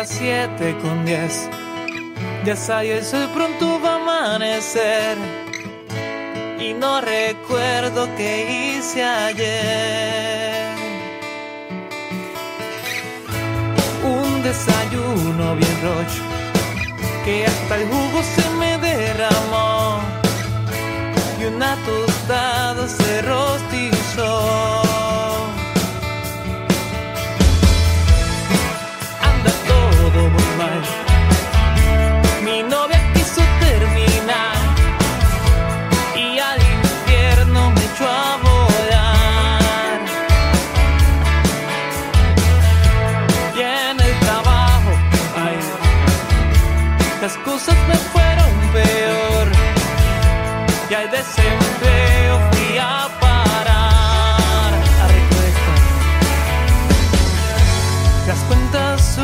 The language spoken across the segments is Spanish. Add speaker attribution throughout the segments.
Speaker 1: Las 7 con 10. Ya sale el pronto va a amanecer. Y no recuerdo qué hice ayer. Un desayuno bien rocho, que hasta el jugo se me derramó. Y una tostada se rostizó. Las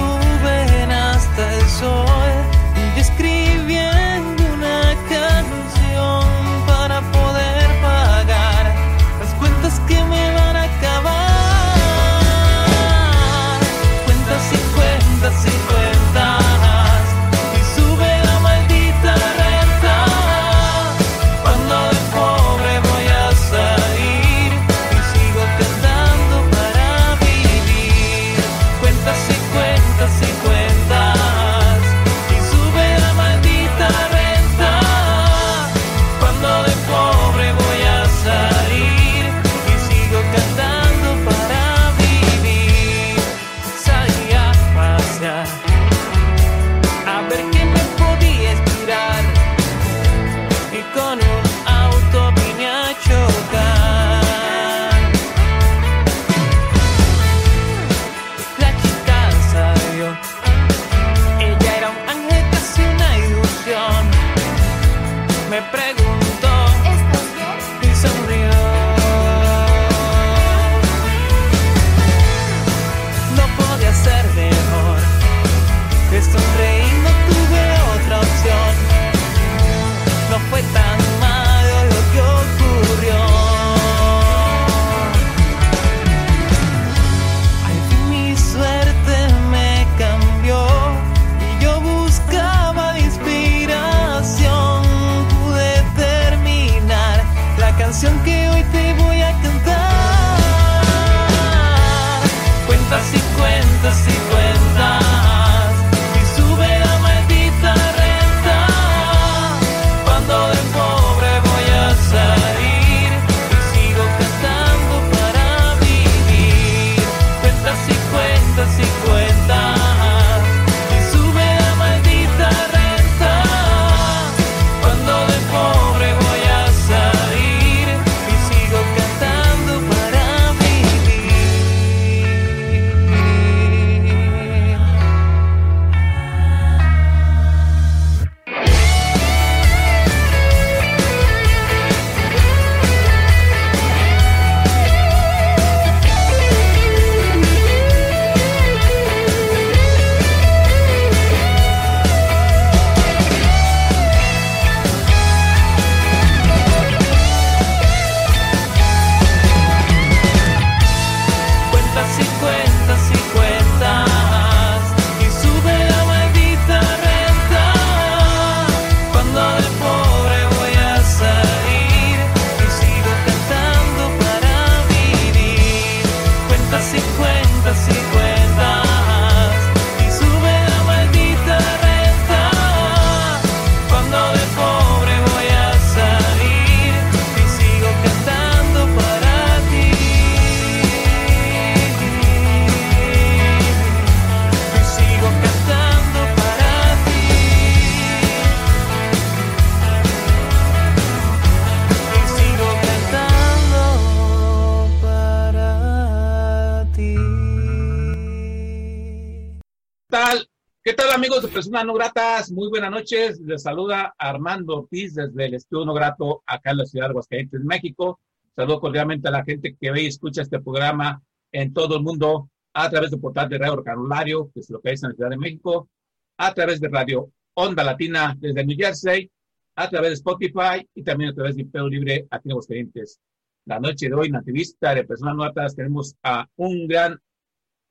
Speaker 2: Personas No Gratas? Muy buenas noches. Les saluda Armando Ortiz desde el Estudio No Grato acá en la ciudad de Aguascalientes, México. Saludo cordialmente a la gente que ve y escucha este programa en todo el mundo a través del portal de Radio Carulario, que es lo que es en la Ciudad de México, a través de Radio Onda Latina desde New Jersey, a través de Spotify y también a través de Imperio Libre aquí en Aguascalientes. La noche de hoy, en entrevista de Personas No Gratas, tenemos a un gran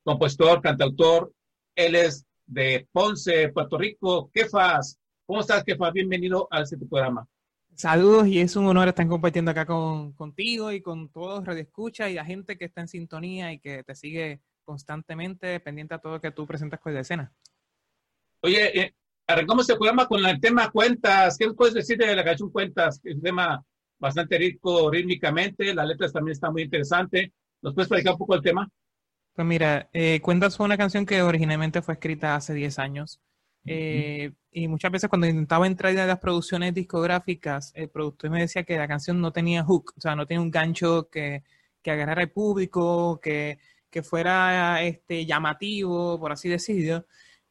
Speaker 2: compositor, cantautor. Él es de Ponce, Puerto Rico. Kefas, ¿cómo estás, Kefas? Bienvenido a este programa.
Speaker 1: Saludos y es un honor estar compartiendo acá con, contigo y con todos Radio Escucha y la gente que está en sintonía y que te sigue constantemente pendiente a todo lo que tú presentas con la escena.
Speaker 2: Oye, eh, arrancamos este programa con el tema cuentas. ¿Qué puedes decir de la canción Cuentas? Es un tema bastante rico rítmicamente, las letras también están muy interesantes. ¿Nos puedes platicar un poco el tema?
Speaker 1: Pues mira, eh, Cuentas fue una canción que originalmente fue escrita hace 10 años. Eh, y muchas veces cuando intentaba entrar en las producciones discográficas, el productor me decía que la canción no tenía hook, o sea, no tenía un gancho que, que agarrara al público, que, que fuera este, llamativo, por así decirlo.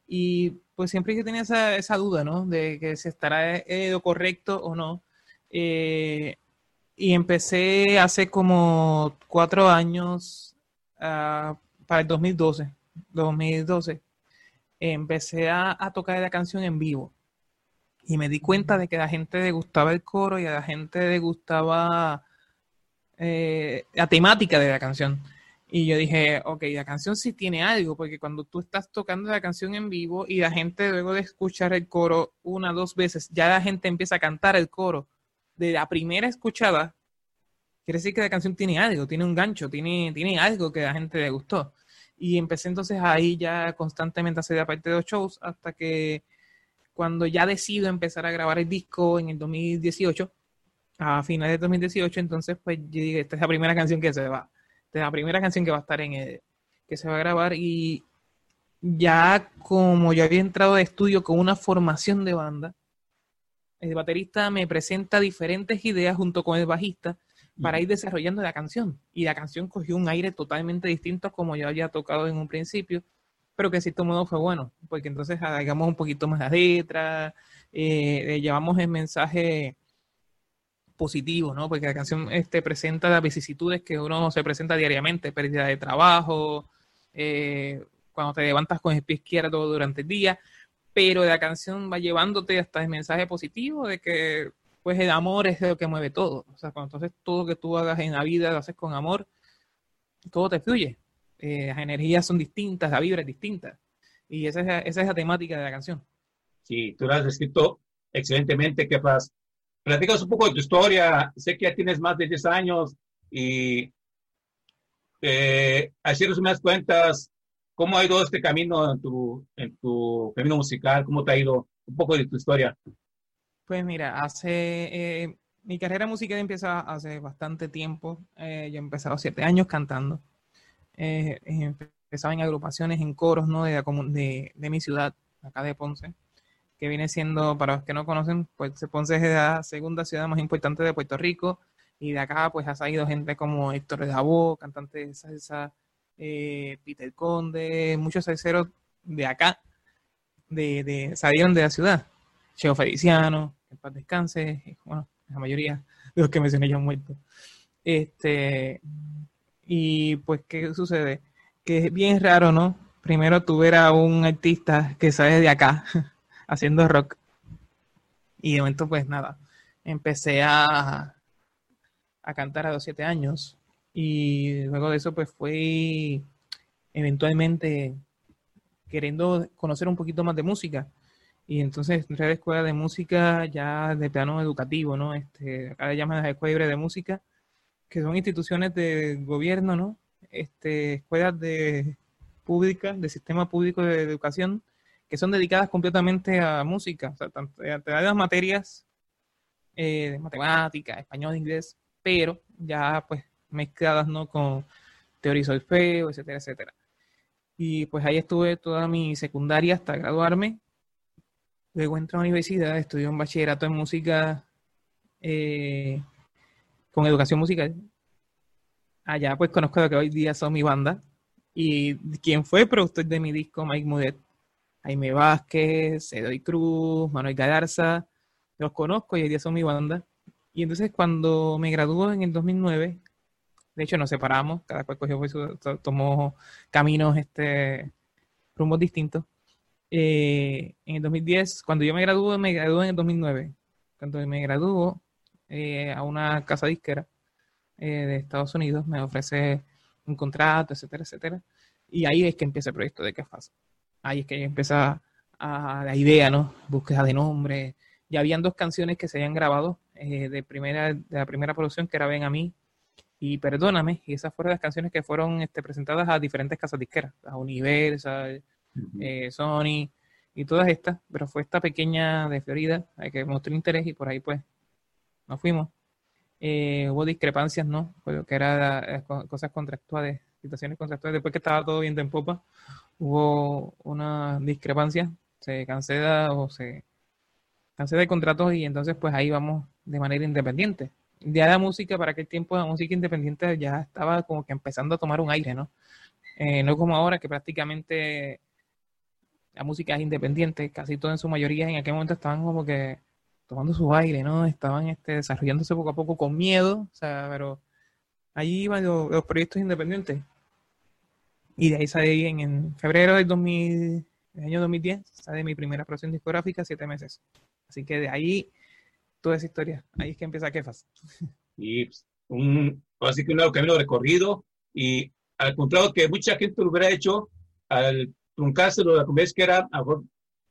Speaker 1: Y pues siempre que tenía esa, esa duda, ¿no? De que si estará lo correcto o no. Eh, y empecé hace como cuatro años uh, para el 2012, 2012, empecé a, tocar la canción en vivo. Y me di cuenta de que a la gente le gustaba el coro y a la gente le gustaba eh, la temática de la canción. Y yo dije, ok, la canción sí tiene algo, porque cuando tú estás tocando la canción en vivo y la gente luego de escuchar el coro una dos veces, ya la gente empieza a cantar el coro de la primera escuchada, quiere decir que la canción tiene algo, tiene un gancho, tiene, tiene algo que a la gente le gustó. Y empecé entonces ahí ya constantemente a hacer la parte de los shows hasta que cuando ya decido empezar a grabar el disco en el 2018, a finales de 2018, entonces pues yo dije, esta es la primera canción que se va, esta es la primera canción que va a estar en el, que se va a grabar y ya como yo había entrado de estudio con una formación de banda, el baterista me presenta diferentes ideas junto con el bajista para ir desarrollando la canción. Y la canción cogió un aire totalmente distinto como yo había tocado en un principio, pero que de cierto modo fue bueno, porque entonces hagamos un poquito más la letra, eh, llevamos el mensaje positivo, ¿no? Porque la canción este, presenta las vicisitudes que uno se presenta diariamente, pérdida de trabajo, eh, cuando te levantas con el pie izquierdo durante el día, pero la canción va llevándote hasta el mensaje positivo de que pues el amor es lo que mueve todo. O sea, cuando entonces todo que tú hagas en la vida lo haces con amor, todo te fluye. Eh, las energías son distintas, la vibra es distinta. Y esa es, esa es la temática de la canción.
Speaker 2: Sí, tú lo has escrito excelentemente, ¿qué pasa? Platicas un poco de tu historia. Sé que ya tienes más de 10 años y eh, así resumidas cuentas, ¿cómo ha ido este camino en tu, en tu camino musical? ¿Cómo te ha ido? Un poco de tu historia.
Speaker 1: Pues mira, hace eh, mi carrera musical empieza hace bastante tiempo. Eh, yo he empezado siete años cantando. Eh, empezaba en agrupaciones, en coros, ¿no? De, de, de, mi ciudad, acá de Ponce, que viene siendo, para los que no conocen, pues Ponce es la segunda ciudad más importante de Puerto Rico. Y de acá, pues ha salido gente como Héctor Dabó, cantante de salsa, Peter Conde, muchos salseros de acá, de, de, salieron de la ciudad. Cheo Feliciano, en paz descanse, bueno, la mayoría de los que mencioné ya han muerto. Este, y pues, ¿qué sucede? Que es bien raro, ¿no? Primero tú ver a un artista que sale de acá haciendo rock. Y de momento, pues nada, empecé a, a cantar a los siete años. Y luego de eso, pues fui eventualmente queriendo conocer un poquito más de música. Y entonces entré a la escuela de música ya de plano educativo, ¿no? Este, le llaman las escuelas de música, que son instituciones de gobierno, ¿no? Este, escuelas de públicas, de sistema público de educación, que son dedicadas completamente a música. O sea, te dan las materias eh, de matemática, español, inglés, pero ya pues mezcladas, ¿no? Con teoría solfeo, etcétera, etcétera. Y pues ahí estuve toda mi secundaria hasta graduarme Luego entré a la universidad, estudié un bachillerato en música eh, con educación musical. Allá pues conozco lo que hoy día son mi banda. Y quien fue productor de mi disco, Mike Mudet, Jaime Vázquez, Edoy Cruz, Manuel Galarza, los conozco y hoy día son mi banda. Y entonces cuando me graduó en el 2009, de hecho nos separamos, cada cual cogió, su, tomó caminos, este, rumbos distintos. Eh, en el 2010, cuando yo me gradué, me gradué en el 2009. Cuando me graduó eh, a una casa disquera eh, de Estados Unidos, me ofrece un contrato, etcétera, etcétera. Y ahí es que empieza el proyecto de Qué Ahí es que empieza a, la idea, ¿no? Búsqueda de nombre. Ya habían dos canciones que se habían grabado de, primera, de la primera producción, que era Ven a mí y Perdóname. Y esas fueron las canciones que fueron este, presentadas a diferentes casas disqueras, a Universal, eh, Sony y todas estas, pero fue esta pequeña de Florida hay que mostró interés y por ahí pues nos fuimos. Eh, hubo discrepancias, ¿no? Que era eh, cosas contractuales, situaciones contractuales. Después que estaba todo bien en popa, hubo una discrepancia, se cancela o se cancela el contrato y entonces pues ahí vamos de manera independiente. Ya la música, para aquel tiempo la música independiente ya estaba como que empezando a tomar un aire, ¿no? no como ahora que prácticamente la música es independiente, casi todo en su mayoría en aquel momento estaban como que tomando su aire, ¿no? Estaban este, desarrollándose poco a poco con miedo, o sea, pero ahí iban los, proyectos independientes. Y de ahí salí en, en febrero del, 2000, del año 2010, sale mi primera producción discográfica, siete meses. Así que de ahí, toda esa historia, ahí es que empieza Kefas.
Speaker 2: Y pues, un, así que un camino recorrido y al contrario que mucha gente lo hubiera hecho, al truncárselo, la vez que era,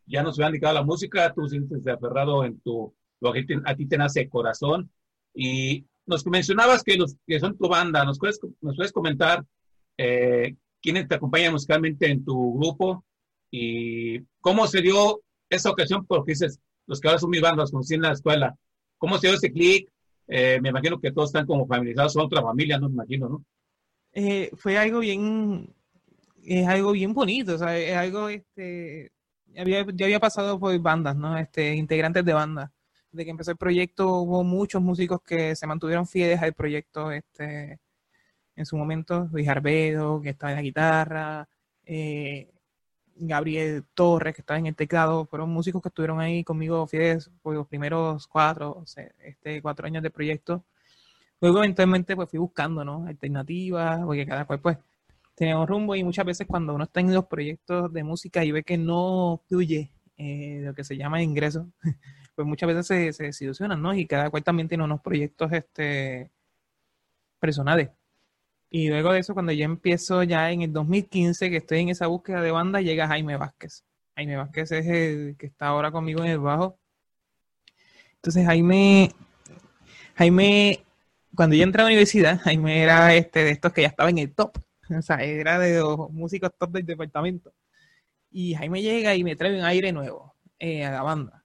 Speaker 2: ya no se había dedicado a la música, tú sientes aferrado en tu, lo que a ti te nace corazón. Y nos mencionabas que los que son tu banda, ¿nos puedes, nos puedes comentar eh, quiénes te acompañan musicalmente en tu grupo y cómo se dio esa ocasión? Porque dices, los que ahora son mis bandas, conocí en la escuela, ¿cómo se dio ese clic? Eh, me imagino que todos están como familiarizados, son otra familia, no me imagino, ¿no?
Speaker 1: Eh, fue algo bien es algo bien bonito, o sea, es algo, este, había, yo había pasado por bandas, ¿no? Este, integrantes de bandas. De que empezó el proyecto hubo muchos músicos que se mantuvieron fieles al proyecto, este, en su momento, Luis Arbedo, que estaba en la guitarra, eh, Gabriel Torres, que estaba en el teclado, fueron músicos que estuvieron ahí conmigo fieles por los primeros cuatro, este, cuatro años de proyecto. Luego eventualmente pues fui buscando, ¿no? Alternativas, porque cada cual pues tenemos rumbo y muchas veces cuando uno está en los proyectos de música y ve que no fluye eh, lo que se llama ingreso, pues muchas veces se, se desilusionan, ¿no? Y cada cual también tiene unos proyectos este, personales. Y luego de eso, cuando yo empiezo ya en el 2015, que estoy en esa búsqueda de banda, llega Jaime Vázquez. Jaime Vázquez es el que está ahora conmigo en el bajo. Entonces Jaime, Jaime, cuando yo entré a la universidad, Jaime era este de estos que ya estaba en el top O sea, era de los músicos top del departamento. Y Jaime llega y me trae un aire nuevo eh, a la banda.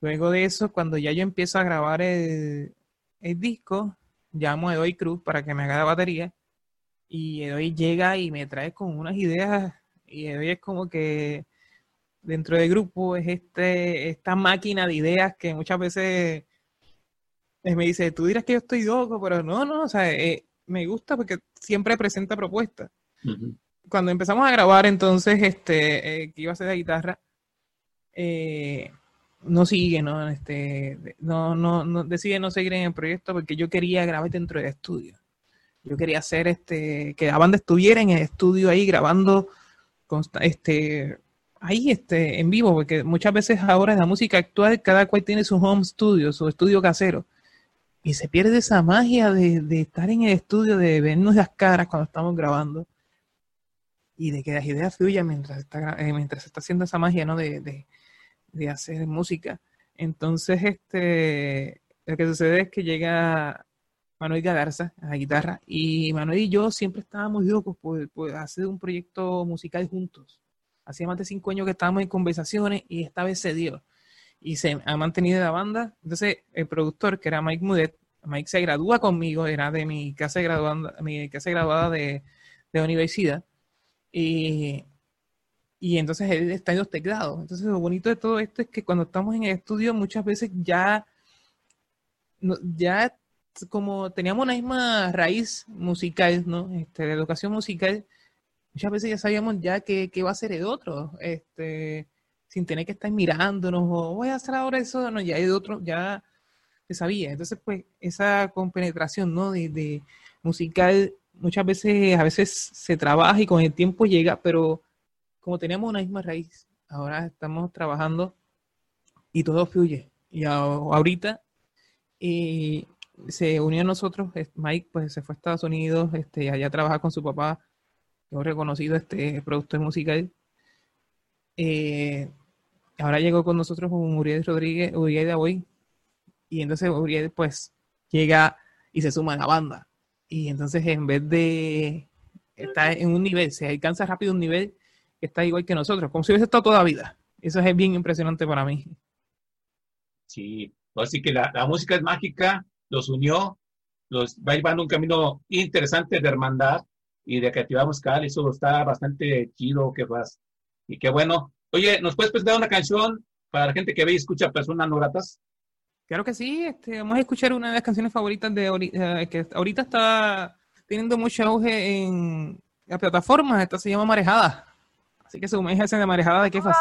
Speaker 1: Luego de eso, cuando ya yo empiezo a grabar el, disco, llamo a Edoy Cruz para que me haga la batería. Y Edoy llega y me trae con unas ideas. Y Edoy es como que dentro del grupo es este, esta máquina de ideas que muchas veces me dice, tú dirás que yo estoy loco, pero no, no, o sea, eh, me gusta porque siempre presenta propuestas. Cuando empezamos a grabar, entonces, este, eh, que iba a ser la guitarra, eh, no sigue, ¿no? Este, no, no, no, decide no seguir en el proyecto porque yo quería grabar dentro del estudio. Yo quería hacer este, que la banda estuviera en el estudio ahí grabando este, ahí este, en vivo, porque muchas veces ahora en la música actual cada cual tiene su home studio, su estudio casero y se pierde esa magia de, estar en el estudio, de vernos las caras cuando estamos grabando y de que las ideas fluyan mientras está, eh, mientras está haciendo esa magia, ¿no? De, hacer música. Entonces, este, lo que sucede es que llega Manuel Galarza a la guitarra y Manuel y yo siempre estábamos locos por, por hacer un proyecto musical juntos. Hacía más de cinco años que estábamos en conversaciones y esta vez se dio y se ha mantenido la banda. Entonces, el productor, que era Mike Mudet, Mike se gradúa conmigo, era de mi casa graduada, mi casa graduada de, de universidad. Y, y entonces él está en los teclados. Entonces, lo bonito de todo esto es que cuando estamos en el estudio, muchas veces ya, ya como teníamos una misma raíz musical, ¿no? Este, de educación musical, muchas veces ya sabíamos ya qué va a ser el otro. Este,
Speaker 3: sin tener que estar mirándonos o voy a hacer ahora eso, no, ya hay otro, ya se sabía. Entonces, pues, esa compenetración, ¿no? De, musical, muchas veces, a veces se trabaja y con el tiempo llega, pero como tenemos una misma raíz, ahora estamos trabajando y todo fluye. Y ahorita y se unió a nosotros, Mike pues se fue a Estados Unidos, este, allá trabaja con su papá, un reconocido este, productor musical. Eh, ahora llegó con nosotros Uriel Rodríguez, Uriel de hoy, y entonces Uriel pues llega y se suma a la banda. Y entonces en vez de estar en un nivel, se alcanza rápido un nivel que está igual que nosotros, como si hubiese estado toda vida. Eso es bien impresionante para mí.
Speaker 2: Sí, así que la, música es mágica, los unió, los va llevando un camino interesante de hermandad y de creatividad musical, eso está bastante chido, que vas. Y qué bueno. Oye, ¿nos puedes presentar una canción para la gente que ve y escucha personas no gratas?
Speaker 3: Claro que sí, este, vamos a escuchar una de las canciones favoritas de eh, que ahorita está teniendo mucho auge en la plataforma, esta se llama Marejada. Así que suméjese de Marejada de Kefas.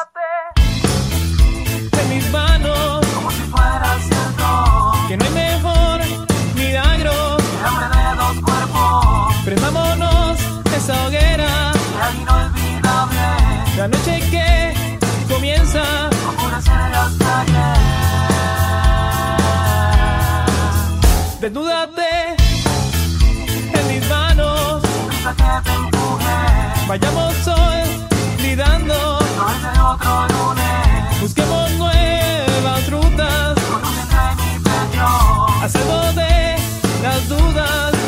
Speaker 1: En mis manos, como si fuera cierto, que no hay mejor milagro que hambre de dos cuerpos. Prendámonos esa hoguera, que inolvidable, la noche que calles. Desnúdate en mis manos. Vayamos hoy lidando. Busquemos nuevas rutas. Hacemos de las dudas.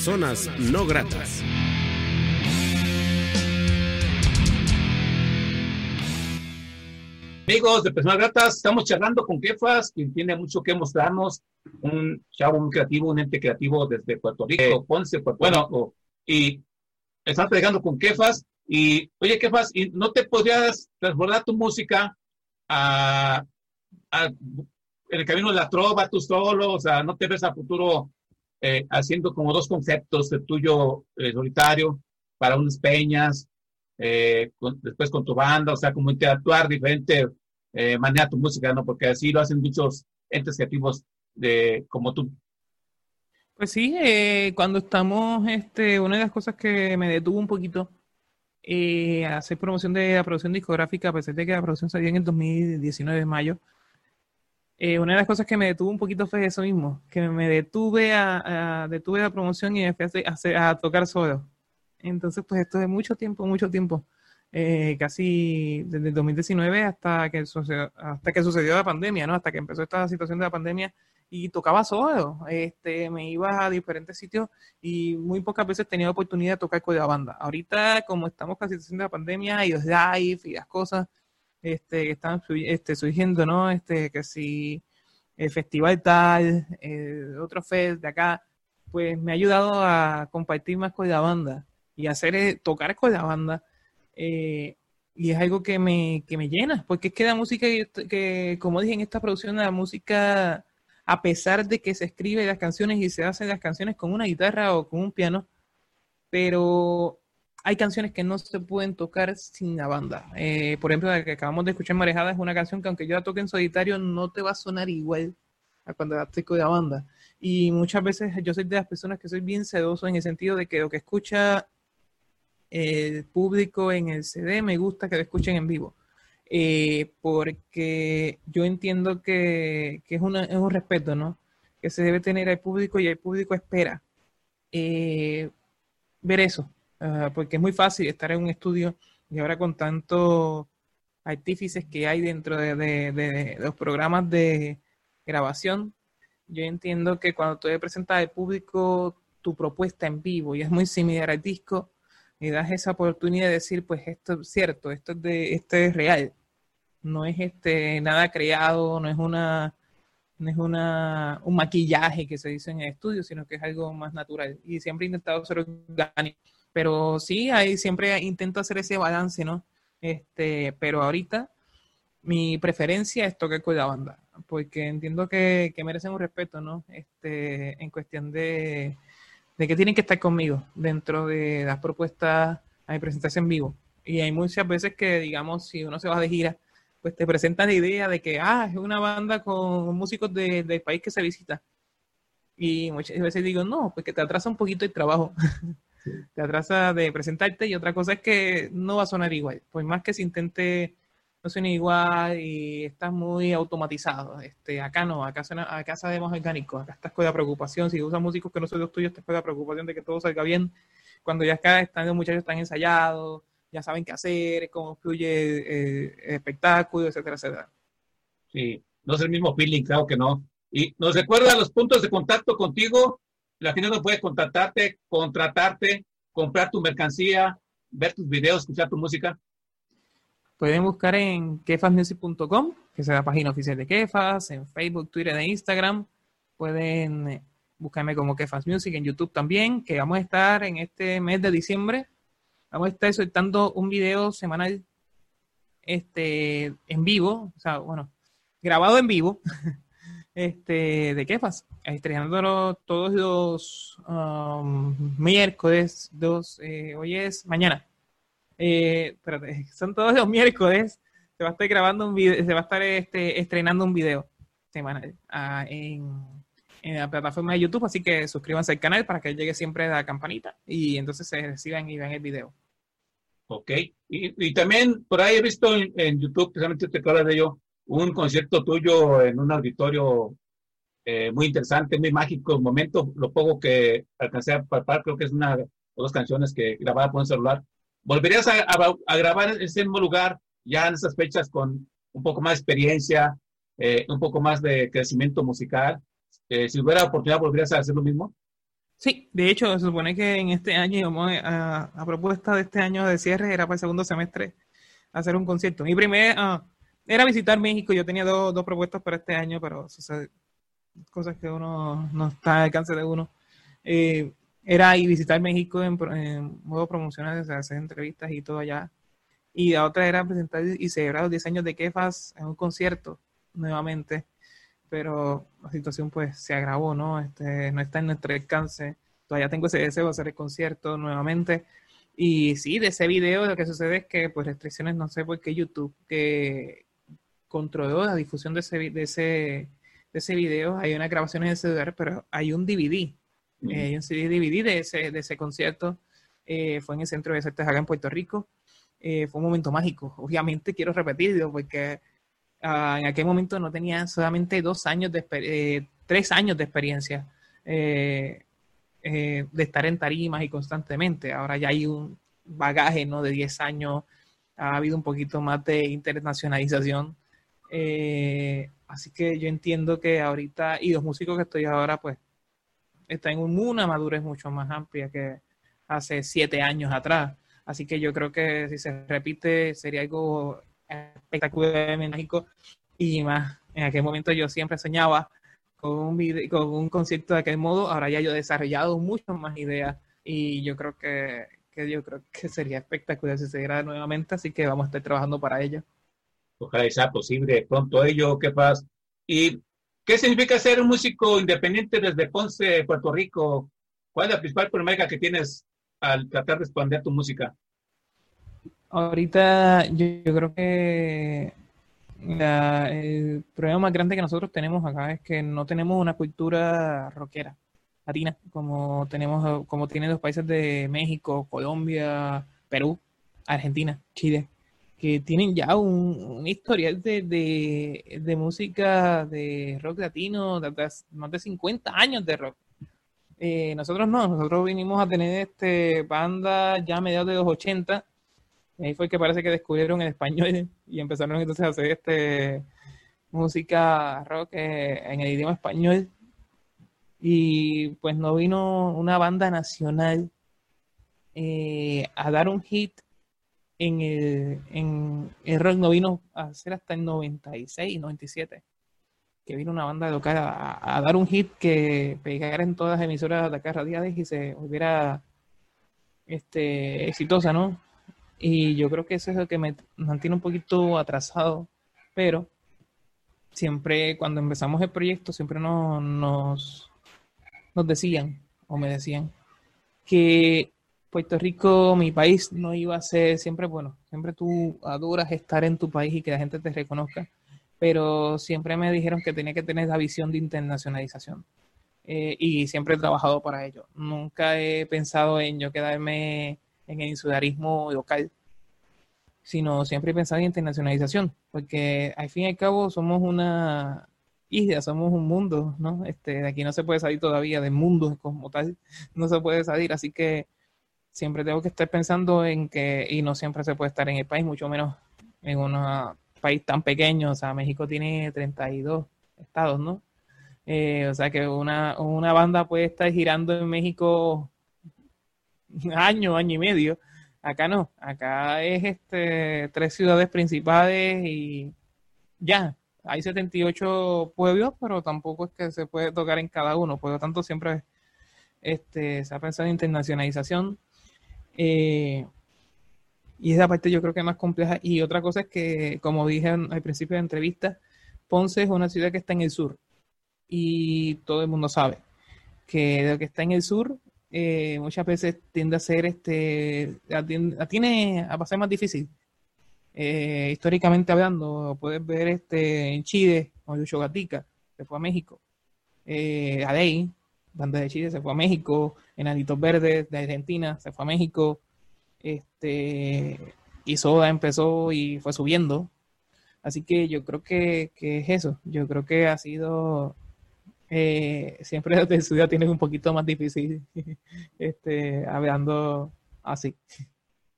Speaker 4: Personas no gratas.
Speaker 2: Amigos de Personas Gratas, estamos charlando con Kefas, quien tiene mucho que mostrarnos, un chavo muy creativo, un ente creativo desde Puerto Rico, Ponce, bueno, y estamos pegando con Kefas, y oye Kefas, ¿y no te podrías transbordar tu música a, a- en el camino de la trova tú solo, o sea, no te ves a futuro eh, haciendo como dos conceptos, el tuyo eh, solitario para unas peñas, eh, con- después con tu banda, o sea, como interactuar diferente eh, manera tu música, ¿no? Porque así lo hacen muchos entes creativos de, como tú.
Speaker 1: Pues sí, eh, cuando estamos, este, una de las cosas que me detuvo un poquito eh, hacer promoción de la producción discográfica, a pesar de que la producción salió en el 2019 de mayo, eh, una de las cosas que me detuvo un poquito fue eso mismo, que me detuve a, a- detuve la promoción y me fui a, a tocar solo. Entonces, pues esto de mucho tiempo, mucho tiempo, eh, casi desde el 2019 hasta que sucedió, hasta que sucedió la pandemia, ¿no? Hasta que empezó esta situación de la pandemia y tocaba solo. Este, me iba a diferentes sitios y muy pocas veces tenía oportunidad de tocar con la banda. Ahorita, como estamos con la situación de la pandemia y los live y las cosas este, que están este, surgiendo, ¿no? Este, que si el festival tal, eh, otro fest de acá, pues me ha ayudado a compartir más con la banda y hacer eh, tocar con la banda. eh, y es algo que me, que me llena, porque es que la música, que, como dije en esta producción, la música, a pesar de que se escribe las canciones y se hacen las canciones con una guitarra o con un piano, pero hay canciones que no se pueden tocar sin la banda. Eh, por ejemplo, la que acabamos de escuchar, Marejada, es una canción que aunque yo la toque en solitario, no te va a sonar igual a cuando la estoy con la banda. Y muchas veces yo soy de las personas que soy bien sedoso en el sentido de que lo que escucha el público en el CD me gusta que lo escuchen en vivo. Eh, porque yo entiendo que, que es, una, es un respeto, ¿no? Que se debe tener al público y el público espera eh, ver eso. Porque es muy fácil estar en un estudio y ahora con tantos artífices que hay dentro de, de, de, los programas de grabación, yo entiendo que cuando tú le presentas al público tu propuesta en vivo y es muy similar al disco, y das esa oportunidad de decir, pues esto es cierto, esto es, de, esto es real, no es este nada creado, no es una no es una, un maquillaje que se dice en el estudio, sino que es algo más natural. Y siempre he intentado ser orgánico. Pero sí, ahí siempre intento hacer ese balance, ¿no? Este, pero ahorita mi preferencia es tocar con la banda, porque entiendo que, que merecen un respeto, ¿no? Este, en cuestión de, de que tienen que estar conmigo dentro de las propuestas a mi presentación en vivo. Y hay muchas veces que, digamos, si uno se va de gira, pues te presentan la idea de que, ah, es una banda con músicos de, del país que se visita. Y muchas veces digo, no, pues que te atrasa un poquito el trabajo. Te atrasa de presentarte y otra cosa es que no va a sonar igual. Por más que se intente, no suena igual y estás muy automatizado. Este, acá no, acá, suena, acá sabemos orgánico, acá estás con la preocupación. Si usas músicos que no son los tuyos, estás con la preocupación de que todo salga bien. Cuando ya acá están los muchachos están ensayados, ya saben qué hacer, cómo fluye eh, el espectáculo, etcétera, etcétera.
Speaker 2: Sí, no es el mismo feeling, claro que no. Y nos recuerda los puntos de contacto contigo. La gente no puede contactarte, contratarte, comprar tu mercancía, ver tus videos, escuchar tu música.
Speaker 1: Pueden buscar en kefasmusic.com, que es la página oficial de Kefas, en Facebook, Twitter e Instagram. Pueden buscarme como Kefas Music en YouTube también, que vamos a estar en este mes de diciembre vamos a estar soltando un video semanal este, en vivo, o sea, bueno, grabado en vivo, este, de Kefas, estrenándolo todos los um, miércoles, dos, eh, hoy es mañana, eh, espérate, son todos los miércoles, se va a estar grabando un video, se va a estar este, estrenando un video semanal uh, en en la plataforma de YouTube, así que suscríbanse al canal para que llegue siempre la campanita y entonces se reciban y vean el video.
Speaker 2: Ok, y, y también por ahí he visto en, en YouTube, precisamente te acuerdas de ello, un concierto tuyo en un auditorio eh, muy interesante, muy mágico, un momento, lo poco que alcancé a palpar, creo que es una o dos canciones que grababa con un celular. ¿Volverías a, grabar en ese mismo lugar ya en esas fechas con un poco más de experiencia, eh, un poco más de crecimiento musical? Eh, si hubiera oportunidad, ¿volverías a hacer lo mismo?
Speaker 1: Sí, de hecho, se supone que en este año, a, a propuesta de este año de cierre, era para el segundo semestre hacer un concierto. Mi primer uh, era visitar México. Yo tenía dos, dos propuestas para este año, pero sea, cosas que uno no está al alcance de uno. Eh, era ir visitar México en, en modo promocional, o sea, hacer entrevistas y todo allá. y la otra era presentar y celebrar los 10 años de Kefas en un concierto nuevamente, pero la situación pues se agravó, ¿no? Este, no está en nuestro alcance, todavía tengo ese deseo de hacer el concierto nuevamente, y sí, de ese video lo que sucede es que pues restricciones, no sé por qué YouTube, que controló la difusión de ese, de ese, de ese video, hay unas grabaciones en el celular, pero hay un DVD, eh, hay un CD DVD de ese, de ese concierto, eh, fue en el Centro de Artes acá en Puerto Rico, eh, fue un momento mágico. Obviamente quiero repetirlo porque uh, en aquel momento no tenía solamente dos años de tres años de experiencia de estar en tarimas y constantemente. Ahora ya hay un bagaje ¿no? de 10 años, ha habido un poquito más de internacionalización. Así que yo entiendo que ahorita, y los músicos que estoy ahora, pues, están en una madurez mucho más amplia que hace siete años atrás. Así que yo creo que si se repite sería algo espectacular en México y más. En aquel momento yo siempre soñaba con un, con un concierto de aquel modo. Ahora ya yo he desarrollado muchas más ideas y yo creo que, que yo creo que sería espectacular si se diera nuevamente. Así que vamos a estar trabajando para ello.
Speaker 2: Ojalá sea posible pronto ello, ¿qué pasa? ¿Y qué significa ser un músico independiente desde Ponce, Puerto Rico? ¿Cuál es la principal problemática que tienes al tratar de expandir tu música?
Speaker 1: Ahorita yo, creo que el problema más grande que nosotros tenemos acá es que no tenemos una cultura rockera latina como tenemos como tienen los países de México, Colombia, Perú, Argentina, Chile, que tienen ya un, historial de, de, música de rock latino, de, más de 50 años de rock. Eh, nosotros no, nosotros vinimos a tener este banda ya a mediados de los 80. Y ahí fue que parece que descubrieron el español y empezaron entonces a hacer este música rock eh, en el idioma español. Y pues no vino una banda nacional eh, a dar un hit en el, en el rock, no vino a hacer hasta el 96, 97 que vino una banda local a, a, dar un hit que pegara en todas las emisoras de acá radiales y se volviera este, exitosa, ¿no? Y yo creo que eso es lo que me mantiene un poquito atrasado, pero siempre cuando empezamos el proyecto siempre nos, nos decían, o me decían, que Puerto Rico, mi país, no iba a ser siempre bueno. Siempre tú adoras estar en tu país y que la gente te reconozca pero siempre me dijeron que tenía que tener la visión de internacionalización. Eh, y siempre he trabajado para ello. Nunca he pensado en yo quedarme en el insularismo local, sino siempre he pensado en internacionalización, porque al fin y al cabo somos una isla, somos un mundo, ¿no? Este, de aquí no se puede salir todavía, del mundo como tal, no se puede salir, así que siempre tengo que estar pensando en que, y no siempre se puede estar en el país, mucho menos en una país tan pequeño, o sea, México tiene 32 estados, ¿no? Eh, o sea que una, una banda puede estar girando en México año, año y medio. Acá no, acá es este tres ciudades principales y ya, hay 78 pueblos, pero tampoco es que se puede tocar en cada uno, por lo tanto siempre este, se ha pensado en internacionalización. Eh, y esa parte yo creo que es más compleja. Y otra cosa es que, como dije al principio de la entrevista, Ponce es una ciudad que está en el sur. Y todo el mundo sabe que lo que está en el sur eh, muchas veces tiende a ser, este, la, tiene a pasar más difícil. Eh, históricamente hablando, puedes ver este, en Chile, Lucho Gatica, se fue a México. Eh, Adey, banda de Chile, se fue a México. Enanitos Verdes de Argentina, se fue a México este, y Soda empezó y fue subiendo. Así que yo creo que, que es eso. Yo creo que ha sido eh, siempre desde el ciudad tienes un poquito más difícil este, hablando así.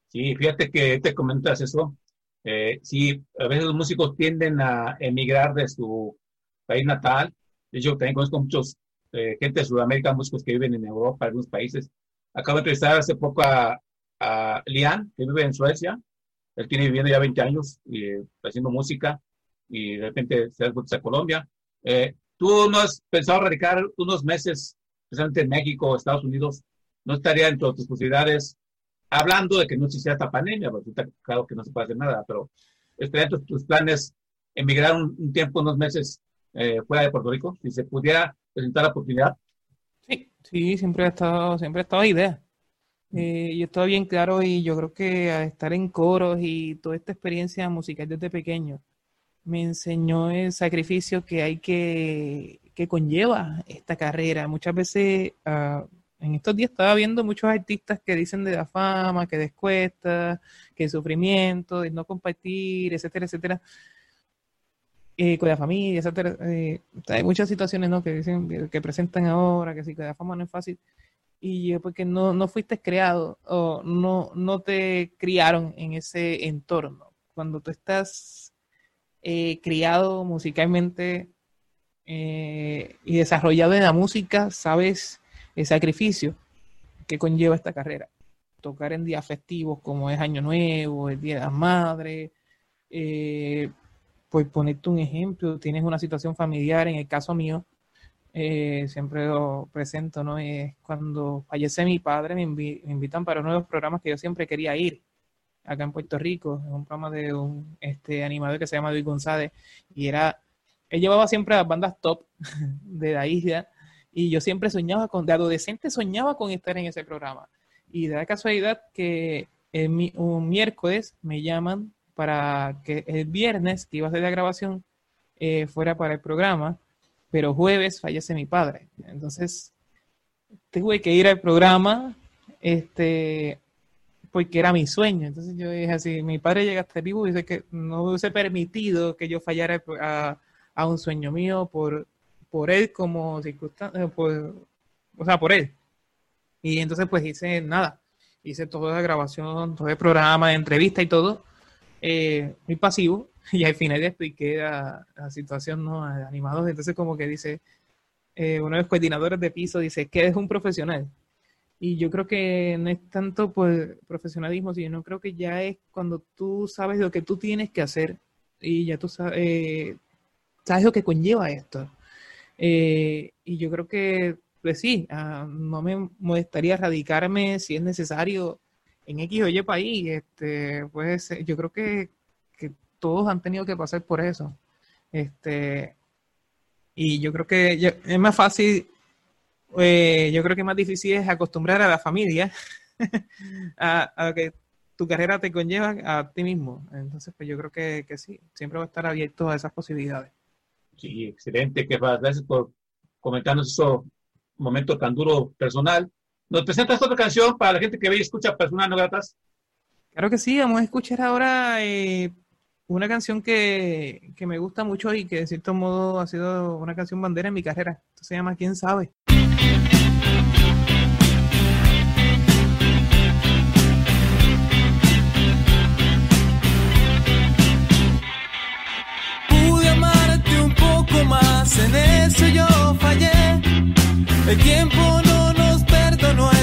Speaker 2: Sí, fíjate que te comentas eso. Eh, sí, a veces los músicos tienden a emigrar de su país natal. De también conozco muchos eh, gente de Sudamérica, músicos que viven en Europa, algunos países. Acabo de entrevistar hace poco a, a Lian, que vive en Suecia. Él tiene viviendo ya 20 años y, eh, haciendo música y de repente se va a Colombia. Eh, ¿Tú no has pensado radicar unos meses, especialmente en México o Estados Unidos? ¿No estaría dentro de tus posibilidades hablando de que no existía esta pandemia, porque está claro que no se puede hacer nada, pero estarían tus, tus planes emigrar un, un, tiempo, unos meses eh, fuera de Puerto Rico, si se pudiera presentar la oportunidad.
Speaker 1: Sí, sí, siempre ha estado, siempre ha estado idea. Eh, y estoy bien claro y yo creo que a estar en coros y toda esta experiencia musical desde pequeño me enseñó el sacrificio que hay que, que conlleva esta carrera. Muchas veces, uh, en estos días estaba viendo muchos artistas que dicen de la fama, que descuesta, que sufrimiento, de no compartir, etcétera, etcétera, eh, con la familia, etcétera. Eh, hay muchas situaciones que dicen, que presentan ahora, que sí, que la fama no es fácil y porque no, no fuiste creado o no, no te criaron en ese entorno. Cuando tú estás eh, criado musicalmente eh, y desarrollado en la música, sabes el sacrificio que conlleva esta carrera. Tocar en días festivos como es Año Nuevo, el Día de las Madres, eh, pues ponerte un ejemplo, tienes una situación familiar, en el caso mío, eh, siempre lo presento, ¿no? Es cuando fallece mi padre, me, invi me, invitan para uno de los programas que yo siempre quería ir, acá en Puerto Rico, es un programa de un este, animador que se llama Luis González, y era, él llevaba siempre a las bandas top de la isla, y yo siempre soñaba con, de adolescente soñaba con estar en ese programa. Y de la casualidad que el, un miércoles me llaman para que el viernes, que iba a ser la grabación, eh, fuera para el programa, pero jueves fallece mi padre. Entonces, tuve que ir al programa, este, porque era mi sueño. Entonces yo dije así, mi padre llega hasta vivo y dice que no hubiese permitido que yo fallara a, un sueño mío por, por él como circunstancia, o sea, por él. Y entonces pues hice nada, hice toda la grabación, todo el programa entrevista y todo, eh, muy pasivo, y al final expliqué la, la situación ¿no? animados. Entonces, como que dice, eh, uno de los coordinadores de piso dice que es un profesional. Y yo creo que no es tanto por profesionalismo, sino creo que ya es cuando tú sabes lo que tú tienes que hacer y ya tú sabes, eh, sabes lo que conlleva esto. Eh, y yo creo que, pues sí, uh, no me molestaría radicarme si es necesario en X o Y país. Este, pues yo creo que todos han tenido que pasar por eso. Este, y yo creo que es más fácil, eh, yo creo que más difícil es acostumbrar a la familia a, que tu carrera te conlleva a ti mismo. Entonces, pues yo creo que, que sí, siempre va a estar abierto a esas posibilidades.
Speaker 2: Sí, excelente, que gracias por comentarnos esos momentos tan duro personal. ¿Nos presentas otra canción para la gente que ve y escucha Personas No Gratas?
Speaker 1: Claro que sí, vamos a escuchar ahora eh, una canción que, que, me gusta mucho y que de cierto modo ha sido una canción bandera en mi carrera. Esto se llama ¿Quién sabe?
Speaker 5: Pude amarte un poco más, en eso yo fallé. El tiempo no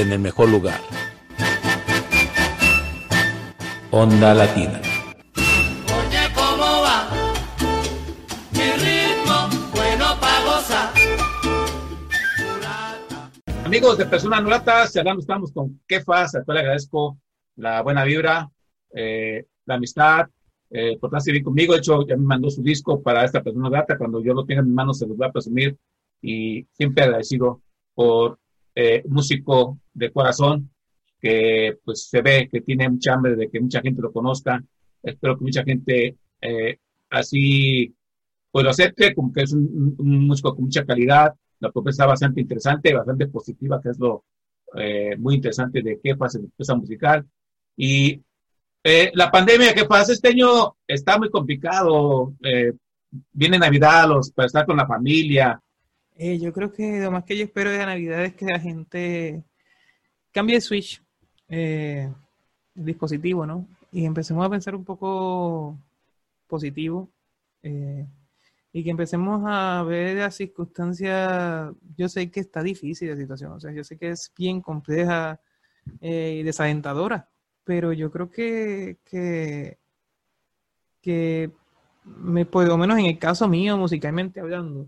Speaker 5: en el
Speaker 6: mejor lugar. Onda Latina.
Speaker 5: Oye, ¿cómo va? Mi ritmo, bueno gozar.
Speaker 2: Amigos de Personas Gratas, hablando estamos con Kefas, a cual le agradezco la buena vibra, eh, la amistad, eh, por estar bien conmigo. De hecho, ya me mandó su disco para esta persona grata. Cuando yo lo tenga en mis manos, se los voy a presumir. Y siempre agradecido por eh, músico de corazón que pues se ve que tiene mucha hambre de que mucha gente lo conozca. Espero que mucha gente eh, así pues lo acepte, como que es un, un, músico con mucha calidad. La propuesta bastante interesante, bastante positiva, que es lo eh, muy interesante de qué pasa en musical. Y eh, la pandemia que pasa este año está muy complicado. Eh, viene Navidad los, para estar con la familia.
Speaker 1: Eh, yo creo que lo más que yo espero de la Navidad es que la gente cambie de switch, eh, dispositivo, ¿no? Y empecemos a pensar un poco positivo eh, y que empecemos a ver las circunstancias. Yo sé que está difícil la situación, o sea, yo sé que es bien compleja eh, y desalentadora, pero yo creo que, que, que por lo menos en el caso mío, musicalmente hablando,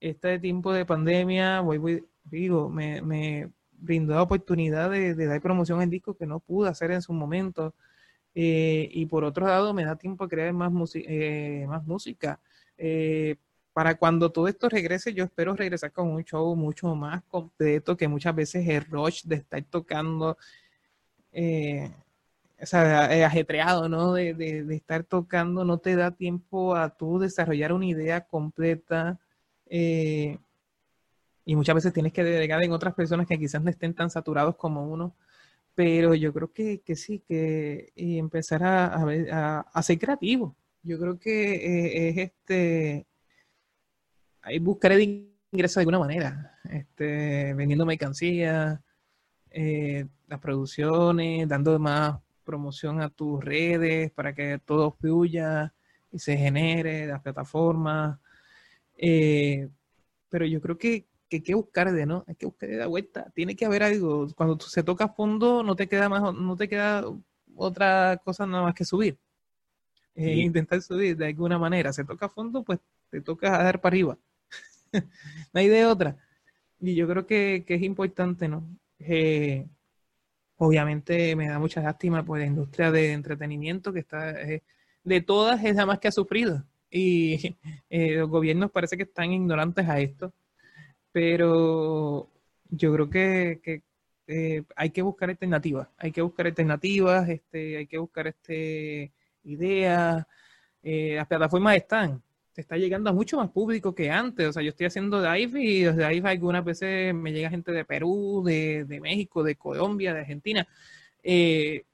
Speaker 1: este tiempo de pandemia, voy, voy, digo, me brindó la oportunidad de, dar promoción en discos que no pude hacer en su momento. Eh, y por otro lado, me da tiempo a crear más, eh, más música. Eh, para cuando todo esto regrese, yo espero regresar con un show mucho más completo que muchas veces el rush de estar tocando, eh, o sea, ajetreado, ¿no? De, estar tocando, no te da tiempo a tú desarrollar una idea completa. Y muchas veces tienes que delegar en otras personas que quizás no estén tan saturados como uno. Pero yo creo que, que sí, que y empezar a, a, a, ser creativo. Yo creo que eh, es este buscar el ingreso de alguna manera, este, vendiendo mercancía, eh, las producciones, dando más promoción a tus redes para que todo fluya y se genere, las plataformas. Eh, pero yo creo que, que, hay que buscar de, ¿no? Hay que buscar de la vuelta. Tiene que haber algo. Cuando se toca fondo, no te queda más, no te queda otra cosa nada más que subir. Eh, sí. Intentar subir de alguna manera. Se toca fondo, pues te toca dar para arriba. no hay de otra. Y yo creo que, que es importante, ¿no? Eh, obviamente me da mucha lástima por la industria de entretenimiento que está, eh, de todas es la más que ha sufrido. Y los gobiernos parece que están ignorantes a esto. Pero yo creo que, que eh, hay que buscar alternativas. Hay que buscar alternativas, este, hay que buscar este, ideas. las plataformas están está llegando a mucho más público que antes. O sea, yo estoy haciendo live y desde live algunas veces me llega gente de Perú, de, de México, de Colombia, de Argentina. Eh,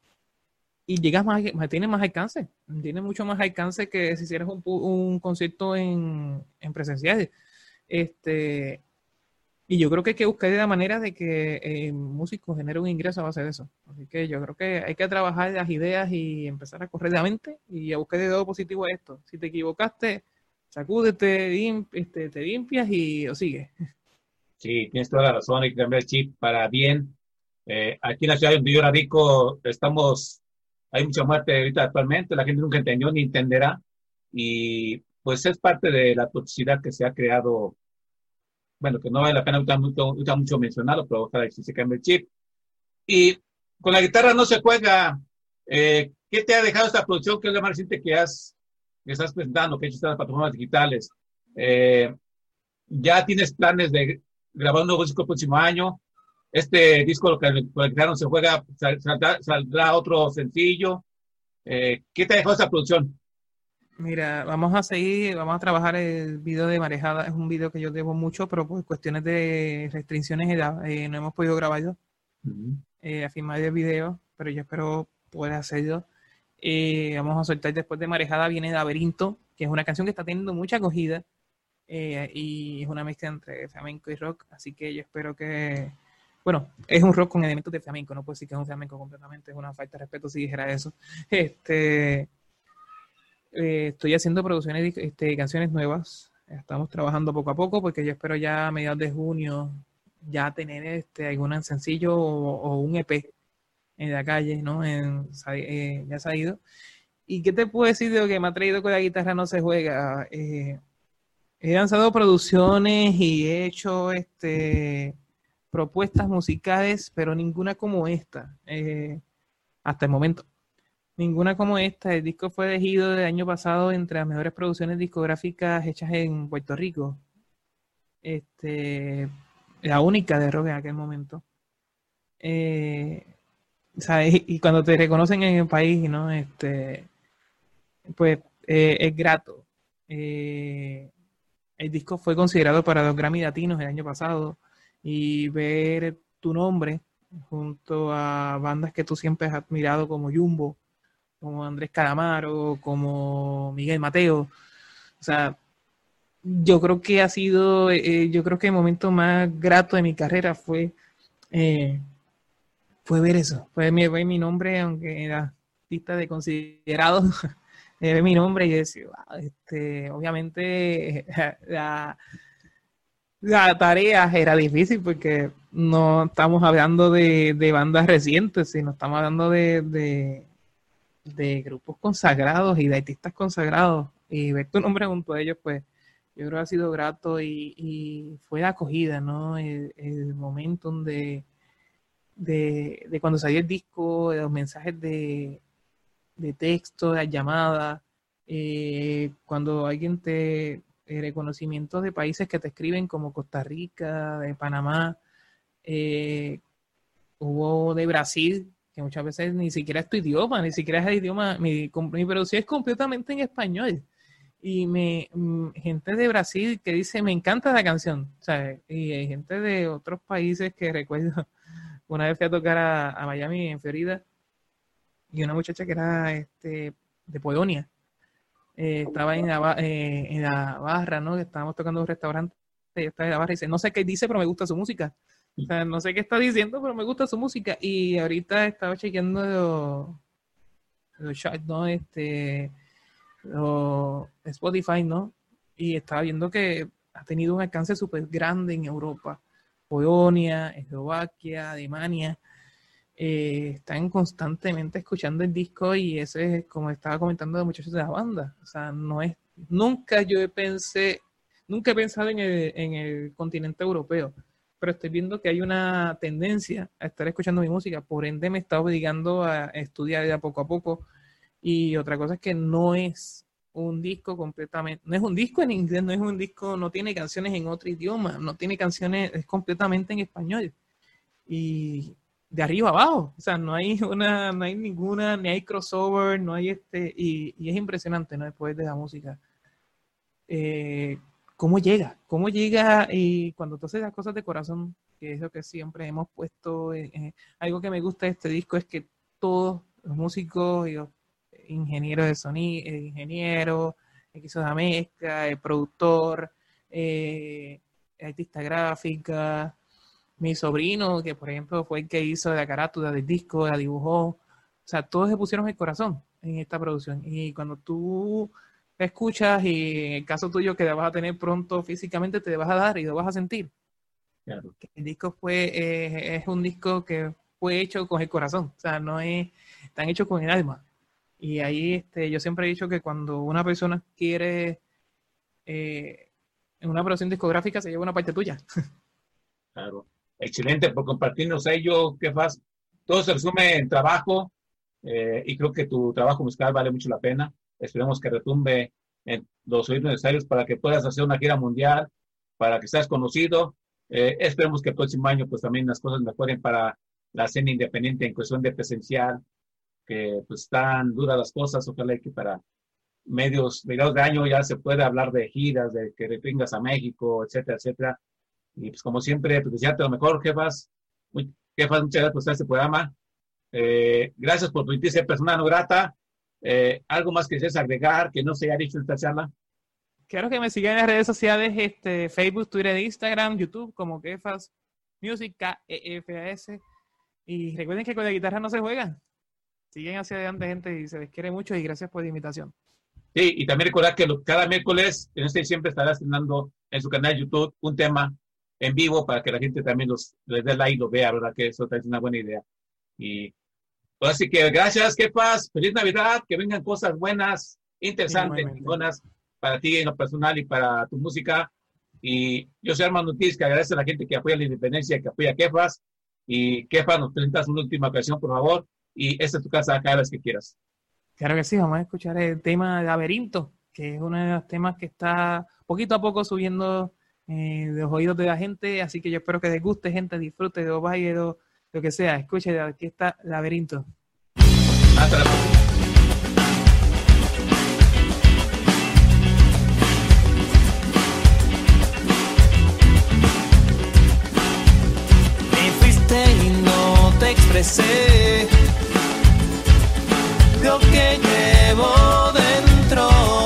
Speaker 1: y llegas más, tiene más alcance, tiene mucho más alcance que si hicieras un, un concierto en, en presencial. Este, y yo creo que hay que buscar la manera de que eh, músicos generen un ingreso a base de eso. Así que yo creo que hay que trabajar las ideas y empezar a correr la mente y a buscar de todo positivo a esto. Si te equivocaste, sacúdete, este, te limpias y o sigue.
Speaker 2: Sí, tienes toda la razón, hay que cambiar el chip para bien. Eh, aquí en la ciudad donde yo radico, estamos, hay mucha muerte ahorita actualmente, la gente nunca entendió ni entenderá, y pues es parte de la toxicidad que se ha creado, bueno, que no vale la pena ahorita mucho, ahorita mucho mencionarlo, pero ojalá que se cambie el chip. Y con la guitarra no se juega. Eh, ¿Qué te ha dejado esta producción? ¿Qué es lo más reciente que has que estás presentando, que he hecho estas plataformas digitales. Eh, ya tienes planes de grabar un nuevo disco el próximo año. Este disco que, con el que se juega, saldrá, saldrá otro sencillo. Eh, ¿Qué te dejó esta producción?
Speaker 1: Mira, vamos a seguir, vamos a trabajar el video de Marejada. Es un video que yo debo mucho, pero por cuestiones de restricciones eh, no hemos podido grabarlo. Uh -huh. eh, a el video, pero yo espero poder hacerlo. Eh, vamos a soltar después de Marejada viene Laberinto, que es una canción que está teniendo mucha acogida eh, y es una mezcla entre flamenco y rock, así que yo espero que, bueno, es un rock con elementos de flamenco, no puedo decir que es un flamenco completamente, es una falta de respeto si dijera eso. Este, eh, estoy haciendo producciones, este, canciones nuevas, estamos trabajando poco a poco porque yo espero ya a mediados de junio ya tener este algún sencillo o, un EP en la calle, ¿no? En, eh, ya se ha ido. ¿Y qué te puedo decir de lo que me ha traído con la guitarra no se juega? Eh, he lanzado producciones y he hecho este propuestas musicales, pero ninguna como esta, eh, hasta el momento. Ninguna como esta. El disco fue elegido el año pasado entre las mejores producciones discográficas hechas en Puerto Rico. Este, la única de rock en aquel momento. Eh, y cuando te reconocen en el país, ¿no? Este, pues eh, es grato. Eh, el disco fue considerado para los Grammy Latinos el año pasado y ver tu nombre junto a bandas que tú siempre has admirado como Jumbo, como Andrés Calamaro, como Miguel Mateo. O sea, yo creo que ha sido, eh, yo creo que el momento más grato de mi carrera fue, eh, fue ver eso, fue mi, mi nombre, aunque era lista de considerado, ver mi nombre y decir, este, obviamente la, la tarea era difícil porque no estamos hablando de, bandas recientes, sino estamos hablando de, de, grupos consagrados y de artistas consagrados. Y ver tu nombre junto a ellos, pues yo creo que ha sido grato y, fue la acogida, ¿no? El, momento donde, de, de, cuando salió el disco, los mensajes de, de texto, las llamadas, eh, cuando alguien te, reconocimientos de países que te escriben como Costa Rica, de Panamá, eh, hubo de Brasil, que muchas veces ni siquiera es tu idioma, ni siquiera es el idioma, mi, mi producción es completamente en español. Y me, mm, gente de Brasil que dice, me encanta la canción, Y hay gente de otros países que recuerdo, una vez fui a tocar a, Miami, en Florida, y una muchacha que era este, de Polonia, eh, estaba en la, eh, en la barra, ¿no? Estábamos tocando un restaurante, y está en la barra y dice, no sé qué dice, pero me gusta su música. O sea, no sé qué está diciendo, pero me gusta su música. Y ahorita estaba chequeando los, ¿no? Este, Spotify, ¿no? Y estaba viendo que ha tenido un alcance súper grande en Europa. Polonia, Eslovaquia, Alemania. Eh, están constantemente escuchando el disco y ese es como estaba comentando de muchachos de la banda. O sea, no es, nunca yo pensé, nunca he pensado en el continente europeo, pero estoy viendo que hay una tendencia a estar escuchando mi música, por ende me está obligando a estudiar de poco a poco. Y otra cosa es que no es un disco completamente, no es un disco en inglés, no es un disco, no tiene canciones en otro idioma, no tiene canciones, es completamente en español. Y de arriba abajo. O sea, no hay una, no hay ninguna, ni hay crossover, no hay este, y, es impresionante, ¿no? Después de la música. Eh, ¿Cómo llega? ¿Cómo llega? Y cuando tú haces las cosas de corazón, que es lo que siempre hemos puesto, algo que me gusta de este disco es que todos los músicos los ingenieros de sonido, el ingeniero, el que mezcla, el productor, eh, artista gráfica, mi sobrino, que por ejemplo fue el que hizo la carátula del disco, la dibujó, o sea, todos se pusieron el corazón en esta producción. Y cuando tú escuchas y en el caso tuyo que vas a tener pronto físicamente, te vas a dar y lo vas a sentir. El disco fue, eh, es un disco que fue hecho con el corazón, o sea, no es tan hecho con el alma. Y ahí este, yo siempre he dicho que cuando una persona quiere eh, en una producción discográfica se lleva una parte tuya.
Speaker 2: Claro excelente por compartirnos ello, faz. Todo se resume en trabajo eh, y creo que tu trabajo musical vale mucho la pena. Esperemos que retumbe en los oídos necesarios para que puedas hacer una gira mundial, para que seas conocido. Eh, esperemos que el próximo año pues también las cosas mejoren para la escena independiente en cuestión de presencial, que pues están duras las cosas. Ojalá que para medios, mediados de año ya se pueda hablar de giras, de que vengas a México, etcétera, etcétera. Y pues como siempre, pues desearte lo mejor, jefas. Muy, jefas, muchas gracias por estar en este programa. Eh, gracias por permitirse persona no grata. Eh, ¿Algo más que desees agregar que no se haya dicho en esta charla?
Speaker 1: Quiero que me sigan en las redes sociales, este, Facebook, Twitter, Instagram, YouTube, como Kefas Music, K-E-F-A-S. Y recuerden que con la guitarra no se juega. Siguen hacia adelante, gente, y se les quiere mucho y gracias por la invitación.
Speaker 2: Sí, y también recordar que cada miércoles en este siempre estará estrenando en su canal de YouTube un tema en vivo para que la gente también los, les dé like y lo vea, ¿verdad? Que eso es una buena idea. Y así que gracias, que paz, feliz Navidad, que vengan cosas buenas, interesantes, buenas para ti en lo personal y para tu música. Y yo soy Armando Ortiz, que agradece a la gente que apoya la independencia, que apoya a Kefas. Y Kefas, nos presentas una última ocasión, por favor. Y esta es tu casa cada vez que quieras.
Speaker 7: Claro que sí, vamos a escuchar el tema de Laberinto, que es uno de los temas que está poquito a poco subiendo eh, de los oídos de la gente. Así que yo espero que les guste, gente, disfrute de los bailes, lo que sea. Escuche, aquí está Laberinto.
Speaker 2: Hasta la próxima.
Speaker 1: Me fuiste y no te expresé lo que llevo dentro.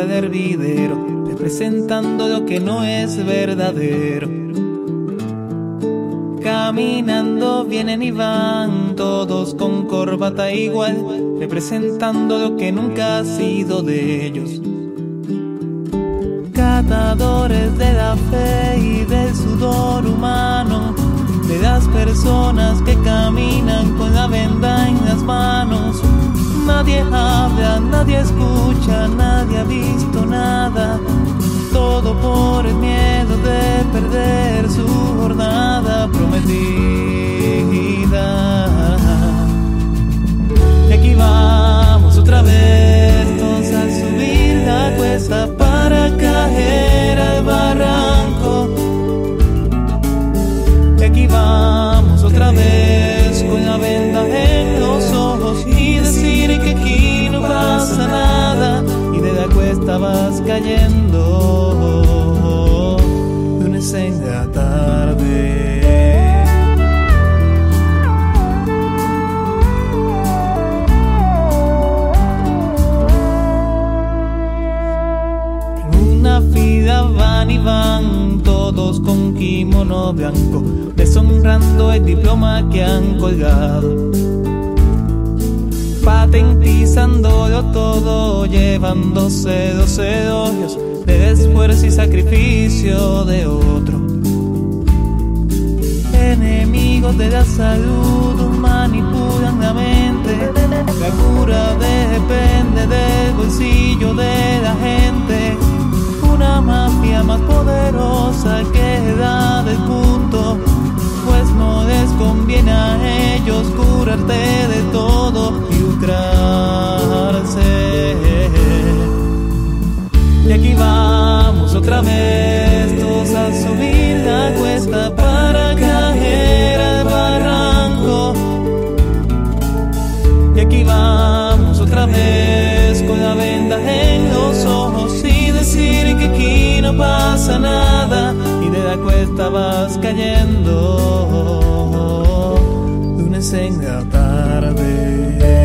Speaker 1: Al hervidero, representando lo que no es verdadero. Caminando vienen y van todos con corbata igual, representando lo que nunca ha sido de ellos. Catadores de la fe y del sudor humano, de las personas que caminan con la venda en las manos. Nadie habla, nadie escucha, nadie ha visto nada. Todo por el miedo de perder su el diploma que han colgado. Patentizándolo todo, llevándose los elogios del esfuerzo y sacrificio de otro. Enemigos de la salud manipulan la mente. La cura depende del bolsillo de la gente. Una mafia más poderosa que da del punto. No les conviene a ellos curarte de todo y lucrarse. Y aquí vamos otra vez, todos a subir la cuesta para caer al barranco. Y aquí vamos otra vez con la venda en los ojos y decir que aquí no pasa nada estabas cayendo de una senga tarde.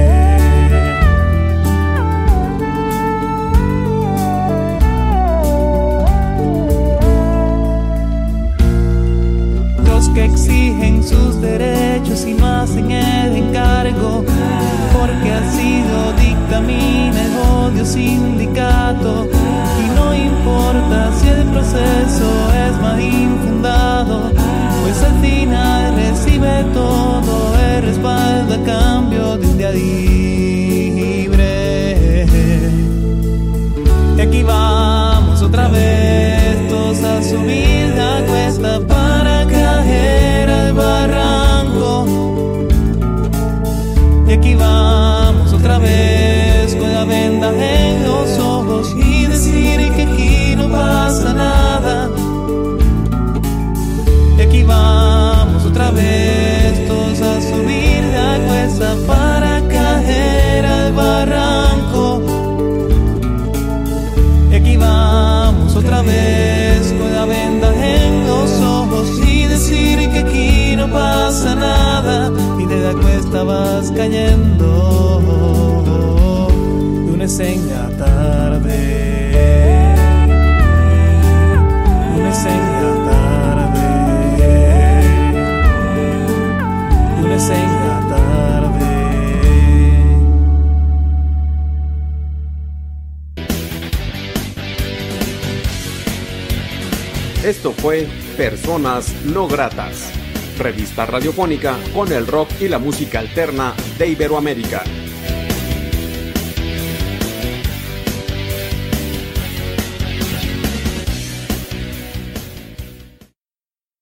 Speaker 4: radiofónica con el rock y la música alterna de Iberoamérica.